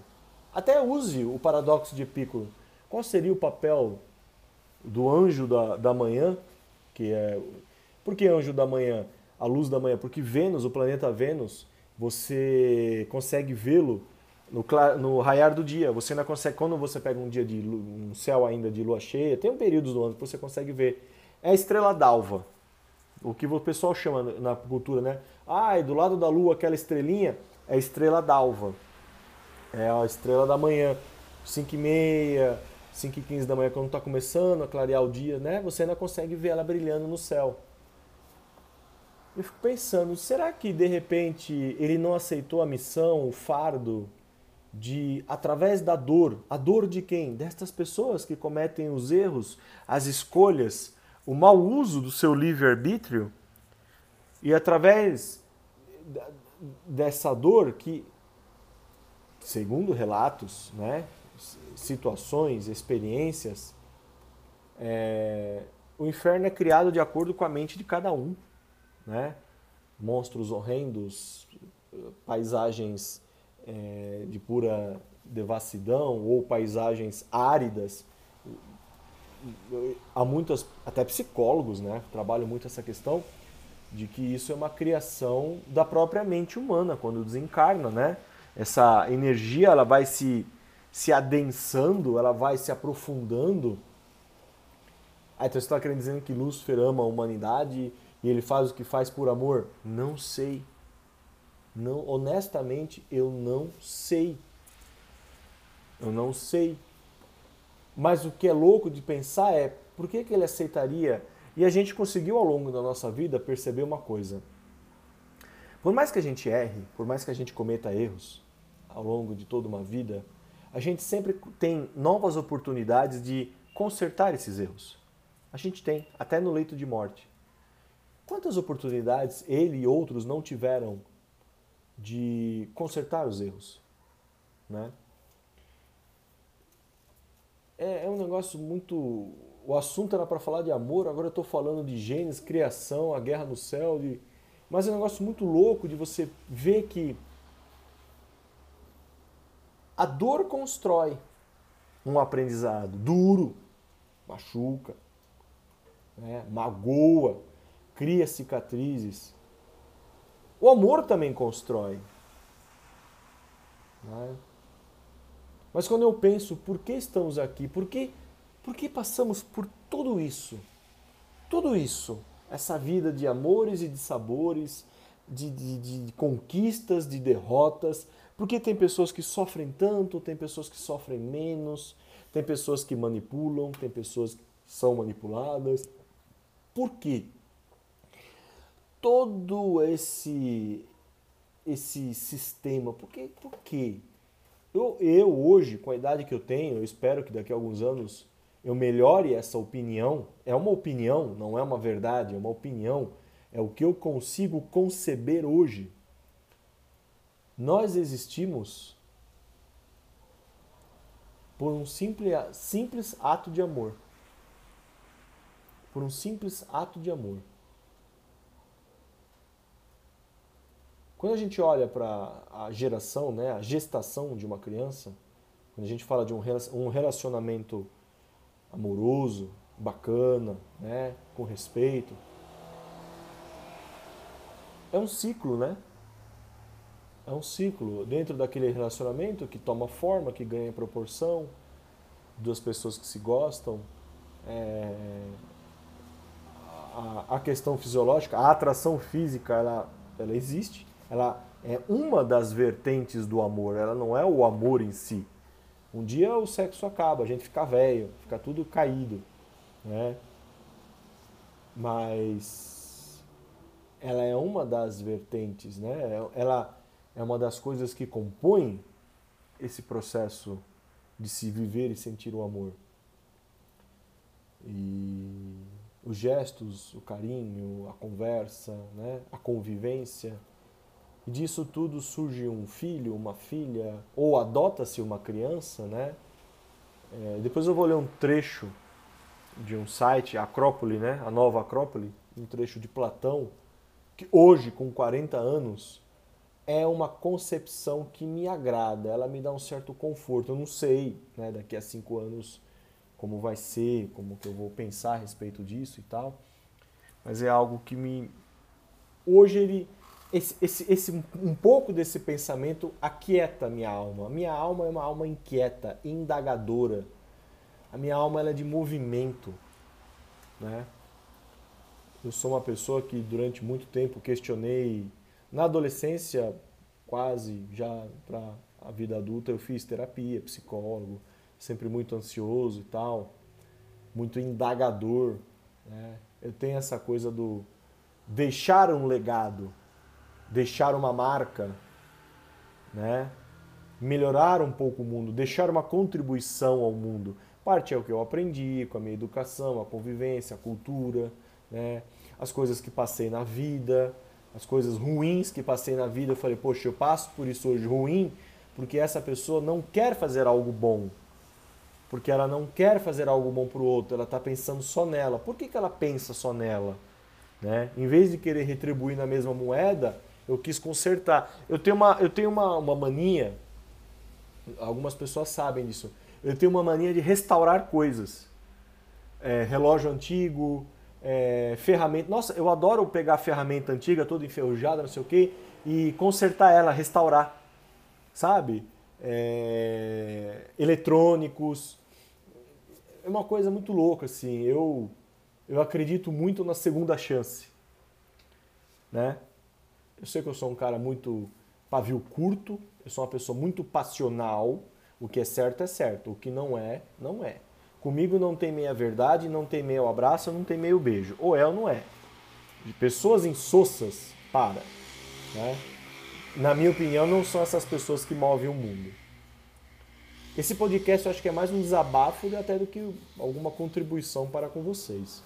até use o paradoxo de Piccolo. Qual seria o papel do anjo da, da manhã, que é... Por que anjo da manhã? A luz da manhã? Porque Vênus, o planeta Vênus, você consegue vê-lo no, no raiar do dia. Você não consegue, quando você pega um dia de um céu ainda de lua cheia, tem um período do ano que você consegue ver. É a estrela d'alva. O que o pessoal chama na cultura, né? Ah, e do lado da lua aquela estrelinha é a estrela d'alva. É a estrela da manhã. 5 e meia, 5 e 15 da manhã, quando está começando a clarear o dia, né? Você ainda consegue ver ela brilhando no céu. Eu fico pensando, será que de repente ele não aceitou a missão, o fardo de, através da dor, a dor de quem? Destas pessoas que cometem os erros, as escolhas, o mau uso do seu livre-arbítrio e através dessa dor que, segundo relatos, né, situações, experiências, é, o inferno é criado de acordo com a mente de cada um. Né? monstros horrendos, paisagens é, de pura devassidão ou paisagens áridas. Há muitas, até psicólogos, né, trabalham muito essa questão de que isso é uma criação da própria mente humana quando desencarna, né? Essa energia ela vai se se adensando, ela vai se aprofundando. Aí então você está querendo dizer que Lúcifer ama a humanidade e ele faz o que faz por amor? Não sei. Não, honestamente, eu não sei. Eu não sei. Mas o que é louco de pensar é por que, que ele aceitaria? E a gente conseguiu ao longo da nossa vida perceber uma coisa. Por mais que a gente erre, por mais que a gente cometa erros ao longo de toda uma vida, a gente sempre tem novas oportunidades de consertar esses erros. A gente tem, até no leito de morte. Quantas oportunidades ele e outros não tiveram de consertar os erros? Né? É, é um negócio muito. O assunto era para falar de amor, agora eu estou falando de genes, criação, a guerra no céu. De... Mas é um negócio muito louco de você ver que a dor constrói um aprendizado duro, machuca, né? magoa, cria cicatrizes. O amor também constrói. Né? Mas quando eu penso, por que estamos aqui? Por que, por que passamos por tudo isso? Tudo isso, essa vida de amores e de sabores, de, de, de conquistas, de derrotas, porque tem pessoas que sofrem tanto, tem pessoas que sofrem menos, tem pessoas que manipulam, tem pessoas que são manipuladas. Por quê? Todo esse esse sistema, por quê? Por quê? Eu, eu hoje, com a idade que eu tenho, eu espero que daqui a alguns anos eu melhore essa opinião. É uma opinião, não é uma verdade, é uma opinião. É o que eu consigo conceber hoje. Nós existimos por um simples, simples ato de amor. Por um simples ato de amor. Quando a gente olha para a geração, né, a gestação de uma criança, quando a gente fala de um relacionamento amoroso, bacana, né, com respeito, é um ciclo, né? É um ciclo dentro daquele relacionamento que toma forma, que ganha proporção, duas pessoas que se gostam. É, a, questão fisiológica, a atração física, ela, ela existe. Ela é uma das vertentes do amor, ela não é o amor em si. Um dia o sexo acaba, a gente fica velho, fica tudo caído, né? Mas ela é uma das vertentes, né? Ela é uma das coisas que compõem esse processo de se viver e sentir o amor. E os gestos, o carinho, a conversa, né? a convivência. E disso tudo surge um filho, uma filha, ou adota-se uma criança, né? É, depois eu vou ler um trecho de um site, Acrópole, né? A nova Acrópole, um trecho de Platão, que hoje, com 40 anos, é uma concepção que me agrada, ela me dá um certo conforto. Eu não sei, né, daqui a cinco anos como vai ser, como que eu vou pensar a respeito disso e tal, mas é algo que me hoje ele esse, esse, esse um pouco desse pensamento aquieta minha alma. Minha alma é uma alma inquieta, indagadora. A minha alma ela é de movimento, né? Eu sou uma pessoa que durante muito tempo questionei na adolescência, quase já para a vida adulta, eu fiz terapia, psicólogo, sempre muito ansioso e tal, muito indagador. Né? Eu tenho essa coisa do deixar um legado, deixar uma marca, né? melhorar um pouco o mundo, deixar uma contribuição ao mundo. Parte é o que eu aprendi com a minha educação, a convivência, a cultura, né? as coisas que passei na vida, as coisas ruins que passei na vida, eu falei, poxa, eu passo por isso hoje ruim porque essa pessoa não quer fazer algo bom. Porque ela não quer fazer algo bom para o outro, ela está pensando só nela. Por que, que ela pensa só nela? Né? Em vez de querer retribuir na mesma moeda, eu quis consertar. Eu tenho uma, eu tenho uma, uma mania, algumas pessoas sabem disso, eu tenho uma mania de restaurar coisas. É, relógio antigo, é, ferramenta. Nossa, eu adoro pegar ferramenta antiga, toda enferrujada, não sei o quê, e consertar ela, restaurar. Sabe? É, eletrônicos. É uma coisa muito louca, assim. Eu, eu acredito muito na segunda chance. Né? Eu sei que eu sou um cara muito pavio curto, eu sou uma pessoa muito passional. O que é certo é certo, o que não é, não é. Comigo não tem meia verdade, não tem meio abraço, não tem meio beijo. Ou é ou não é. De pessoas insossas, para. Né? Na minha opinião, não são essas pessoas que movem o mundo. Esse podcast eu acho que é mais um desabafo até do que alguma contribuição para com vocês.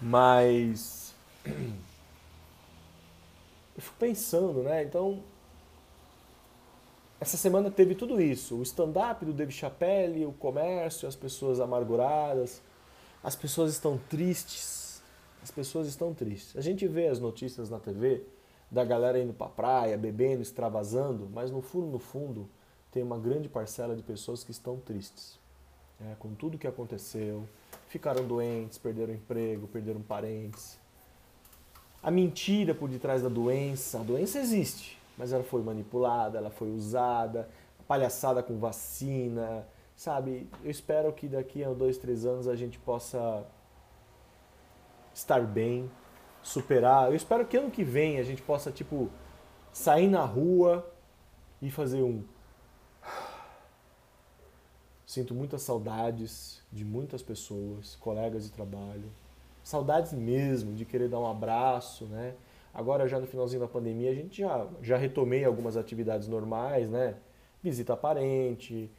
Mas eu fico pensando, né? Então, essa semana teve tudo isso: o stand-up do Dave Chappelle, o comércio, as pessoas amarguradas, as pessoas estão tristes. As pessoas estão tristes. A gente vê as notícias na TV da galera indo pra praia, bebendo, extravasando, mas no fundo, no fundo, tem uma grande parcela de pessoas que estão tristes. É, com tudo que aconteceu, ficaram doentes, perderam emprego, perderam parentes. A mentira por detrás da doença, a doença existe, mas ela foi manipulada, ela foi usada, palhaçada com vacina, sabe? Eu espero que daqui a dois, três anos a gente possa estar bem, superar. Eu espero que ano que vem a gente possa, tipo, sair na rua e fazer um. Sinto muitas saudades de muitas pessoas, colegas de trabalho. Saudades mesmo de querer dar um abraço, né? Agora, já no finalzinho da pandemia, a gente já, já retomei algumas atividades normais, né? Visita parente,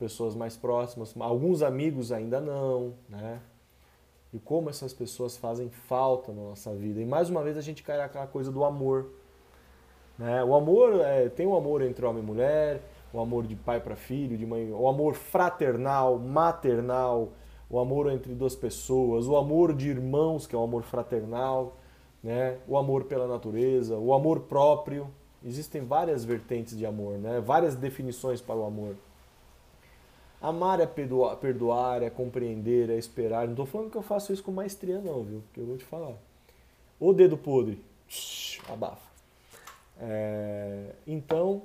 pessoas mais próximas, alguns amigos ainda não, né? E como essas pessoas fazem falta na nossa vida. E mais uma vez a gente cai naquela coisa do amor. Né? O amor, é, tem o amor entre homem e mulher, o amor de pai para filho, de mãe, o amor fraternal, maternal, o amor entre duas pessoas, o amor de irmãos, que é o amor fraternal né? o amor pela natureza, o amor próprio. Existem várias vertentes de amor, né? várias definições para o amor. Amar é perdoar, perdoar, é compreender, é esperar. Não estou falando que eu faço isso com maestria, não, viu? Porque eu vou te falar. O dedo podre, abafa. É, então,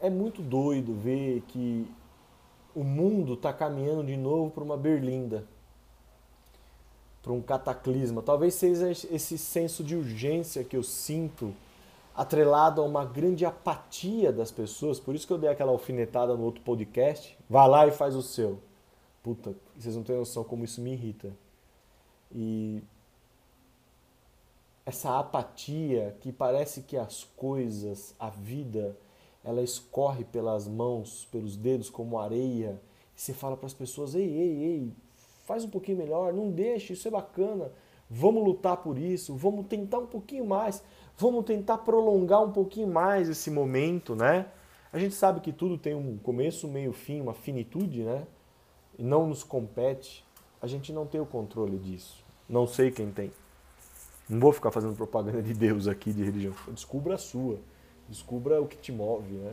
é muito doido ver que o mundo está caminhando de novo para uma berlinda para um cataclisma. Talvez seja esse senso de urgência que eu sinto atrelado a uma grande apatia das pessoas. Por isso que eu dei aquela alfinetada no outro podcast. Vai lá e faz o seu. Puta, vocês não têm noção como isso me irrita. E essa apatia que parece que as coisas, a vida, ela escorre pelas mãos, pelos dedos como areia. E você fala para as pessoas: ei, ei, ei, faz um pouquinho melhor, não deixe, isso é bacana. Vamos lutar por isso, vamos tentar um pouquinho mais, vamos tentar prolongar um pouquinho mais esse momento, né? A gente sabe que tudo tem um começo, meio, fim, uma finitude, né? E não nos compete. A gente não tem o controle disso. Não sei quem tem. Não vou ficar fazendo propaganda de Deus aqui, de religião. Descubra a sua. Descubra o que te move, né?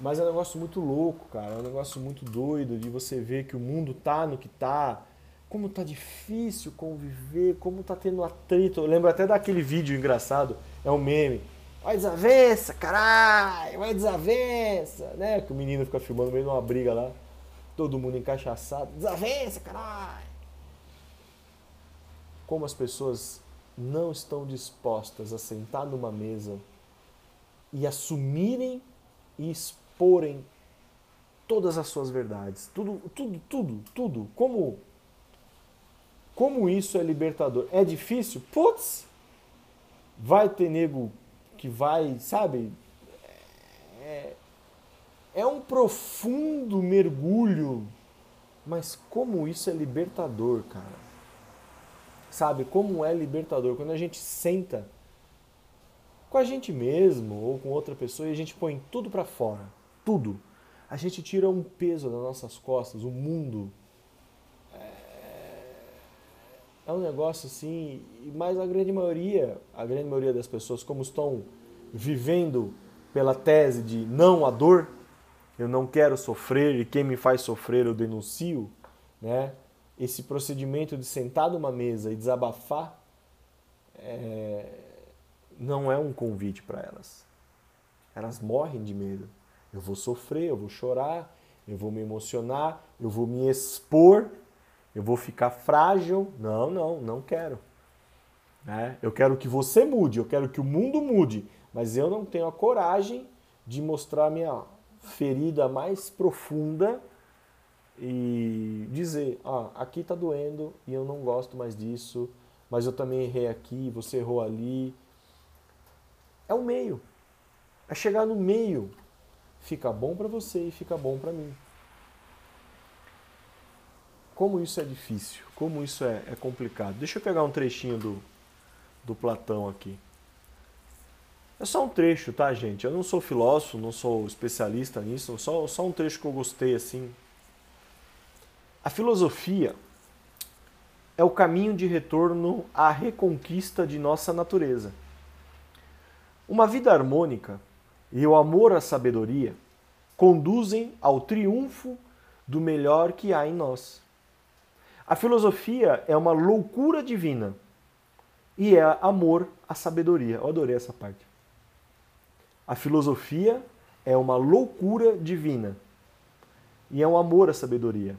Mas é um negócio muito louco, cara. É um negócio muito doido de você ver que o mundo tá no que tá. Como tá difícil conviver, como tá tendo atrito. Eu lembro até daquele vídeo engraçado, é um meme. Vai desavença, caralho, vai desavença, né? Que o menino fica filmando meio de uma briga lá. Todo mundo encaixaçado. Desavença, caralho. Como as pessoas não estão dispostas a sentar numa mesa e assumirem e exporem todas as suas verdades. Tudo, tudo, tudo, tudo. Como como isso é libertador? É difícil? Putz! Vai ter nego que vai, sabe? É, é um profundo mergulho, mas como isso é libertador, cara. Sabe? Como é libertador quando a gente senta com a gente mesmo ou com outra pessoa e a gente põe tudo para fora tudo. A gente tira um peso das nossas costas, o mundo. É, É um negócio assim, mas a grande maioria, a grande maioria das pessoas, como estão vivendo pela tese de não a dor, eu não quero sofrer e quem me faz sofrer eu denuncio, né? Esse procedimento de sentar numa mesa e desabafar é, não é um convite para elas. Elas morrem de medo. Eu vou sofrer, eu vou chorar, eu vou me emocionar, eu vou me expor, eu vou ficar frágil. Não, não, não quero. É, eu quero que você mude, eu quero que o mundo mude, mas eu não tenho a coragem de mostrar minha ferida mais profunda e dizer, ah, aqui está doendo e eu não gosto mais disso, mas eu também errei aqui, você errou ali. É o meio. É chegar no meio. Fica bom para você e fica bom para mim. Como isso é difícil, como isso é, é complicado. Deixa eu pegar um trechinho do, do Platão aqui. É só um trecho, tá, gente? Eu não sou filósofo, não sou especialista nisso, só, só um trecho que eu gostei assim. A filosofia é o caminho de retorno à reconquista de nossa natureza. Uma vida harmônica e o amor à sabedoria conduzem ao triunfo do melhor que há em nós. A filosofia é uma loucura divina e é amor à sabedoria. Eu adorei essa parte. A filosofia é uma loucura divina e é um amor à sabedoria.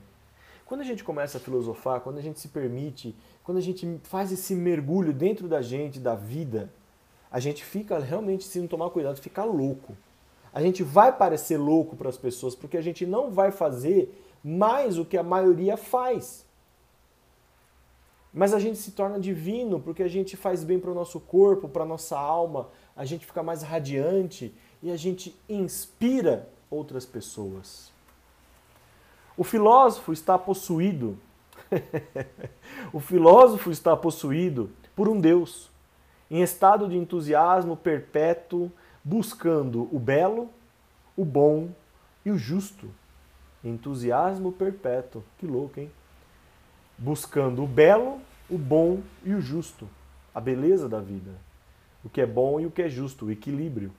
Quando a gente começa a filosofar, quando a gente se permite, quando a gente faz esse mergulho dentro da gente, da vida, a gente fica realmente, se não tomar cuidado, fica louco. A gente vai parecer louco para as pessoas porque a gente não vai fazer mais o que a maioria faz. Mas a gente se torna divino porque a gente faz bem para o nosso corpo, para a nossa alma, a gente fica mais radiante e a gente inspira outras pessoas. O filósofo está possuído. o filósofo está possuído por um Deus, em estado de entusiasmo perpétuo, buscando o belo, o bom e o justo. Entusiasmo perpétuo. Que louco, hein? Buscando o belo, o bom e o justo. A beleza da vida o que é bom e o que é justo, o equilíbrio.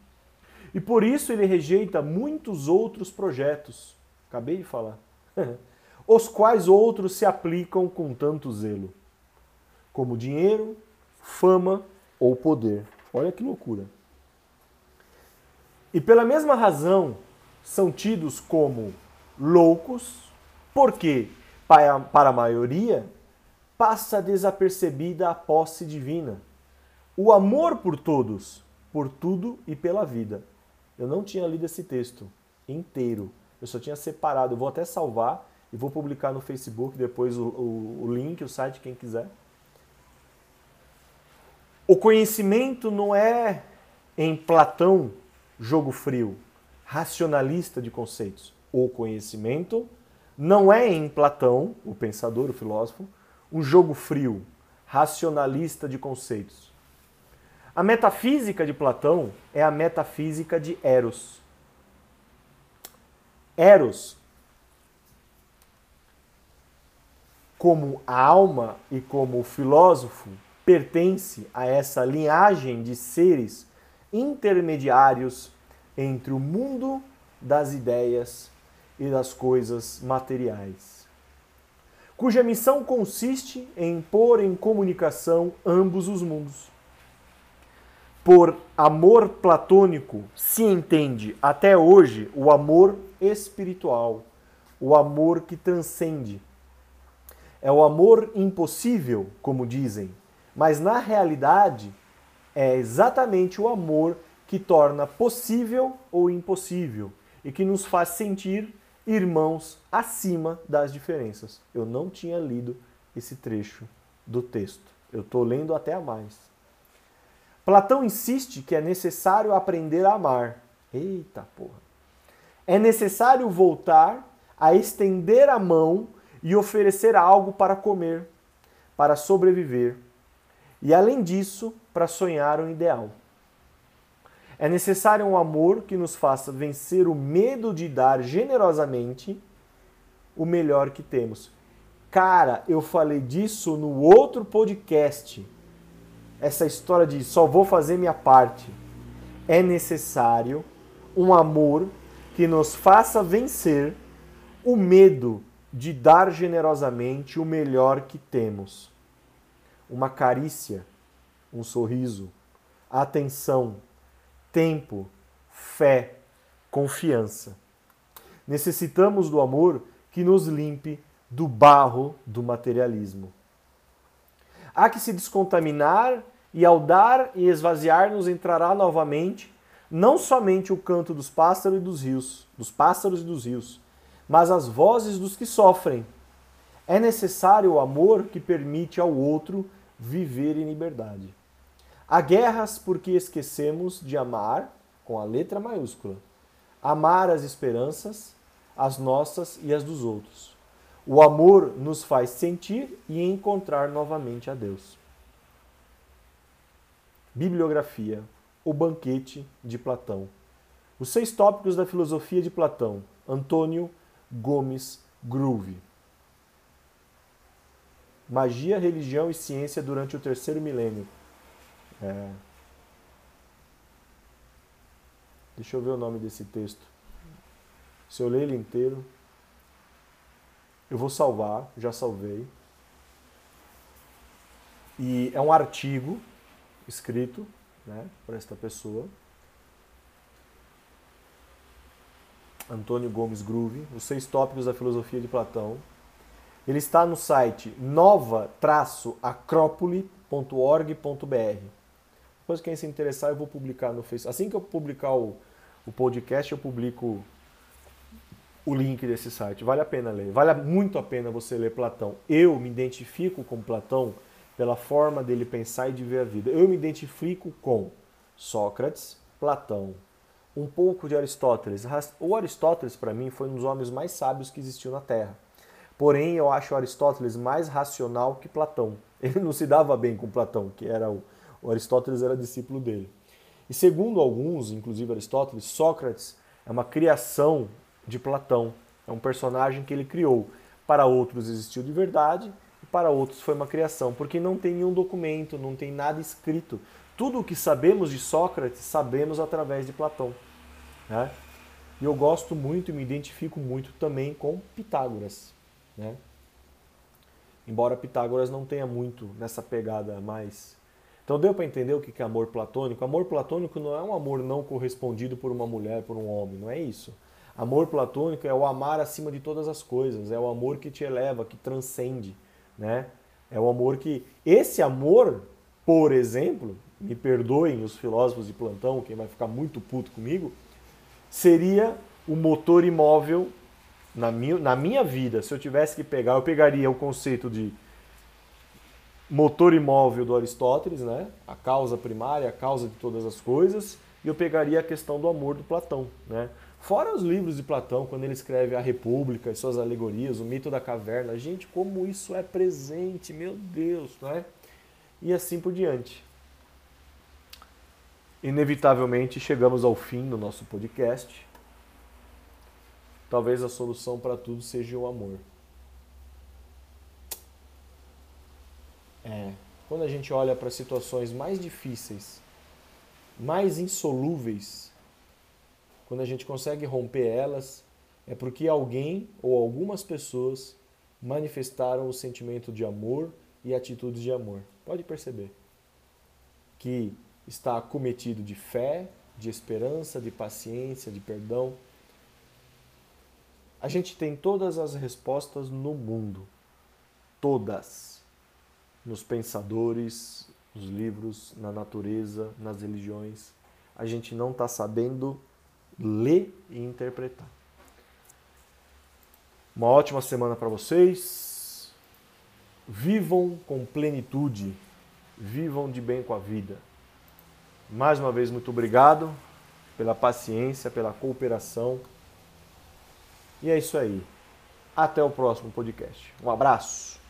E por isso ele rejeita muitos outros projetos, acabei de falar, os quais outros se aplicam com tanto zelo, como dinheiro, fama ou poder. Olha que loucura. E pela mesma razão são tidos como loucos, porque para a maioria passa desapercebida a posse divina o amor por todos, por tudo e pela vida. Eu não tinha lido esse texto inteiro. Eu só tinha separado. Eu vou até salvar e vou publicar no Facebook depois o, o, o link, o site, quem quiser. O conhecimento não é em Platão jogo frio, racionalista de conceitos. O conhecimento não é em Platão, o pensador, o filósofo, um jogo frio, racionalista de conceitos. A metafísica de Platão é a metafísica de Eros. Eros, como a alma e como o filósofo, pertence a essa linhagem de seres intermediários entre o mundo das ideias e das coisas materiais, cuja missão consiste em pôr em comunicação ambos os mundos por amor platônico se entende até hoje o amor espiritual, o amor que transcende. É o amor impossível, como dizem, mas na realidade é exatamente o amor que torna possível ou impossível e que nos faz sentir irmãos acima das diferenças. Eu não tinha lido esse trecho do texto. Eu estou lendo até a mais. Platão insiste que é necessário aprender a amar. Eita porra. É necessário voltar a estender a mão e oferecer algo para comer, para sobreviver. E além disso, para sonhar um ideal. É necessário um amor que nos faça vencer o medo de dar generosamente o melhor que temos. Cara, eu falei disso no outro podcast. Essa história de só vou fazer minha parte. É necessário um amor que nos faça vencer o medo de dar generosamente o melhor que temos. Uma carícia, um sorriso, atenção, tempo, fé, confiança. Necessitamos do amor que nos limpe do barro do materialismo. Há que se descontaminar e ao dar e esvaziar-nos entrará novamente não somente o canto dos pássaros e dos rios, dos pássaros e dos rios, mas as vozes dos que sofrem. É necessário o amor que permite ao outro viver em liberdade. Há guerras porque esquecemos de amar com a letra maiúscula. Amar as esperanças, as nossas e as dos outros. O amor nos faz sentir e encontrar novamente a Deus. Bibliografia: O Banquete de Platão. Os seis tópicos da filosofia de Platão. Antônio Gomes Groove. Magia, religião e ciência durante o terceiro milênio. É. Deixa eu ver o nome desse texto. Se eu ler ele inteiro, eu vou salvar, já salvei. E é um artigo escrito né, por esta pessoa. Antônio Gomes Groove, Os Seis Tópicos da Filosofia de Platão. Ele está no site nova-acrópole.org.br. Depois, quem se interessar, eu vou publicar no Facebook. Assim que eu publicar o, o podcast, eu publico o link desse site. Vale a pena ler. Vale muito a pena você ler Platão. Eu me identifico com Platão pela forma dele pensar e de ver a vida. Eu me identifico com Sócrates, Platão, um pouco de Aristóteles. O Aristóteles, para mim, foi um dos homens mais sábios que existiu na Terra. Porém, eu acho Aristóteles mais racional que Platão. Ele não se dava bem com Platão, que era o, o Aristóteles era discípulo dele. E segundo alguns, inclusive Aristóteles, Sócrates é uma criação de Platão. É um personagem que ele criou. Para outros existiu de verdade para outros foi uma criação, porque não tem nenhum documento, não tem nada escrito. Tudo o que sabemos de Sócrates sabemos através de Platão. Né? E eu gosto muito e me identifico muito também com Pitágoras. Né? Embora Pitágoras não tenha muito nessa pegada mais. Então deu para entender o que é amor platônico? Amor platônico não é um amor não correspondido por uma mulher, por um homem, não é isso. Amor platônico é o amar acima de todas as coisas, é o amor que te eleva, que transcende, né? É o amor que esse amor, por exemplo, me perdoem os filósofos de plantão, quem vai ficar muito puto comigo, seria o motor imóvel na minha, na minha vida. Se eu tivesse que pegar, eu pegaria o conceito de motor imóvel do Aristóteles, né? A causa primária, a causa de todas as coisas, e eu pegaria a questão do amor do Platão, né? Fora os livros de Platão, quando ele escreve A República e suas alegorias, o mito da caverna. Gente, como isso é presente, meu Deus, não é? E assim por diante. Inevitavelmente chegamos ao fim do nosso podcast. Talvez a solução para tudo seja o amor. É, quando a gente olha para situações mais difíceis, mais insolúveis, quando a gente consegue romper elas, é porque alguém ou algumas pessoas manifestaram o sentimento de amor e atitudes de amor. Pode perceber que está cometido de fé, de esperança, de paciência, de perdão. A gente tem todas as respostas no mundo. Todas. Nos pensadores, nos livros, na natureza, nas religiões. A gente não está sabendo ler e interpretar. Uma ótima semana para vocês. Vivam com plenitude. Vivam de bem com a vida. Mais uma vez, muito obrigado pela paciência, pela cooperação. E é isso aí. Até o próximo podcast. Um abraço.